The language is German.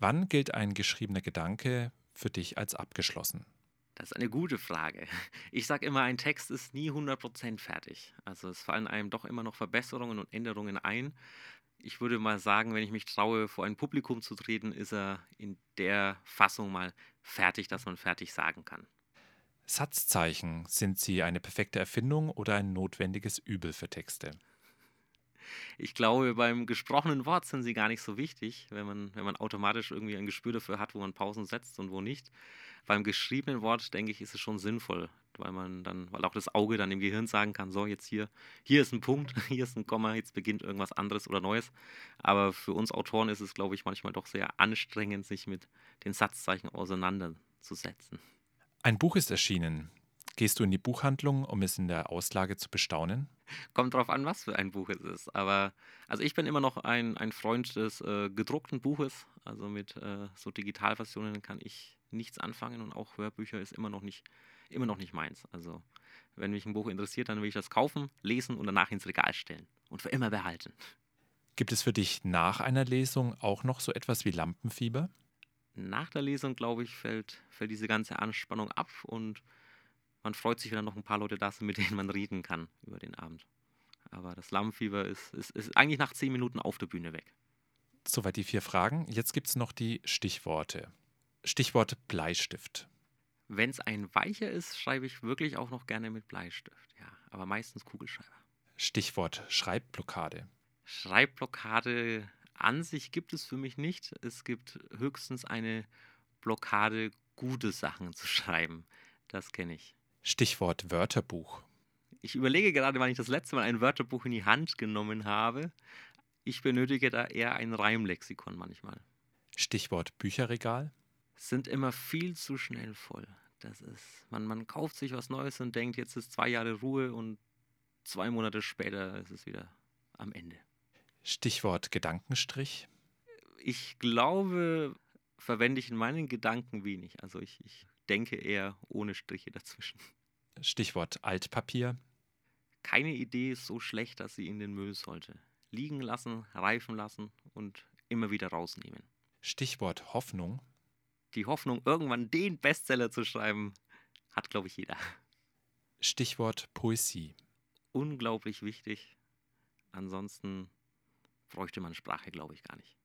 Wann gilt ein geschriebener Gedanke für dich als abgeschlossen? Das ist eine gute Frage. Ich sage immer, ein Text ist nie 100% fertig. Also es fallen einem doch immer noch Verbesserungen und Änderungen ein. Ich würde mal sagen, wenn ich mich traue, vor ein Publikum zu treten, ist er in der Fassung mal fertig, dass man fertig sagen kann. Satzzeichen, sind sie eine perfekte Erfindung oder ein notwendiges Übel für Texte? Ich glaube, beim gesprochenen Wort sind sie gar nicht so wichtig, wenn man, wenn man automatisch irgendwie ein Gespür dafür hat, wo man Pausen setzt und wo nicht. Beim geschriebenen Wort, denke ich, ist es schon sinnvoll, weil man dann, weil auch das Auge dann im Gehirn sagen kann, so jetzt hier, hier ist ein Punkt, hier ist ein Komma, jetzt beginnt irgendwas anderes oder Neues. Aber für uns Autoren ist es, glaube ich, manchmal doch sehr anstrengend, sich mit den Satzzeichen auseinanderzusetzen. Ein Buch ist erschienen. Gehst du in die Buchhandlung, um es in der Auslage zu bestaunen? Kommt drauf an, was für ein Buch es ist. Aber also ich bin immer noch ein, ein Freund des äh, gedruckten Buches. Also mit äh, so Digitalversionen kann ich nichts anfangen und auch Hörbücher ist immer noch nicht, immer noch nicht meins. Also wenn mich ein Buch interessiert, dann will ich das kaufen, lesen und danach ins Regal stellen und für immer behalten. Gibt es für dich nach einer Lesung auch noch so etwas wie Lampenfieber? Nach der Lesung, glaube ich, fällt, fällt diese ganze Anspannung ab und man freut sich, wenn dann noch ein paar Leute da sind, mit denen man reden kann über den Abend. Aber das Lampenfieber ist, ist, ist eigentlich nach zehn Minuten auf der Bühne weg. Soweit die vier Fragen. Jetzt gibt es noch die Stichworte. Stichwort Bleistift. Wenn es ein weicher ist, schreibe ich wirklich auch noch gerne mit Bleistift. Ja, aber meistens Kugelschreiber. Stichwort Schreibblockade. Schreibblockade an sich gibt es für mich nicht. Es gibt höchstens eine Blockade, gute Sachen zu schreiben. Das kenne ich. Stichwort Wörterbuch. Ich überlege gerade, wann ich das letzte Mal ein Wörterbuch in die Hand genommen habe. Ich benötige da eher ein Reimlexikon manchmal. Stichwort Bücherregal. Sind immer viel zu schnell voll. Das ist, man, man kauft sich was Neues und denkt, jetzt ist zwei Jahre Ruhe und zwei Monate später ist es wieder am Ende. Stichwort Gedankenstrich. Ich glaube, verwende ich in meinen Gedanken wenig. Also ich, ich denke eher ohne Striche dazwischen. Stichwort Altpapier. Keine Idee ist so schlecht, dass sie in den Müll sollte. Liegen lassen, reifen lassen und immer wieder rausnehmen. Stichwort Hoffnung. Die Hoffnung, irgendwann den Bestseller zu schreiben, hat, glaube ich, jeder. Stichwort Poesie. Unglaublich wichtig. Ansonsten bräuchte man Sprache, glaube ich, gar nicht.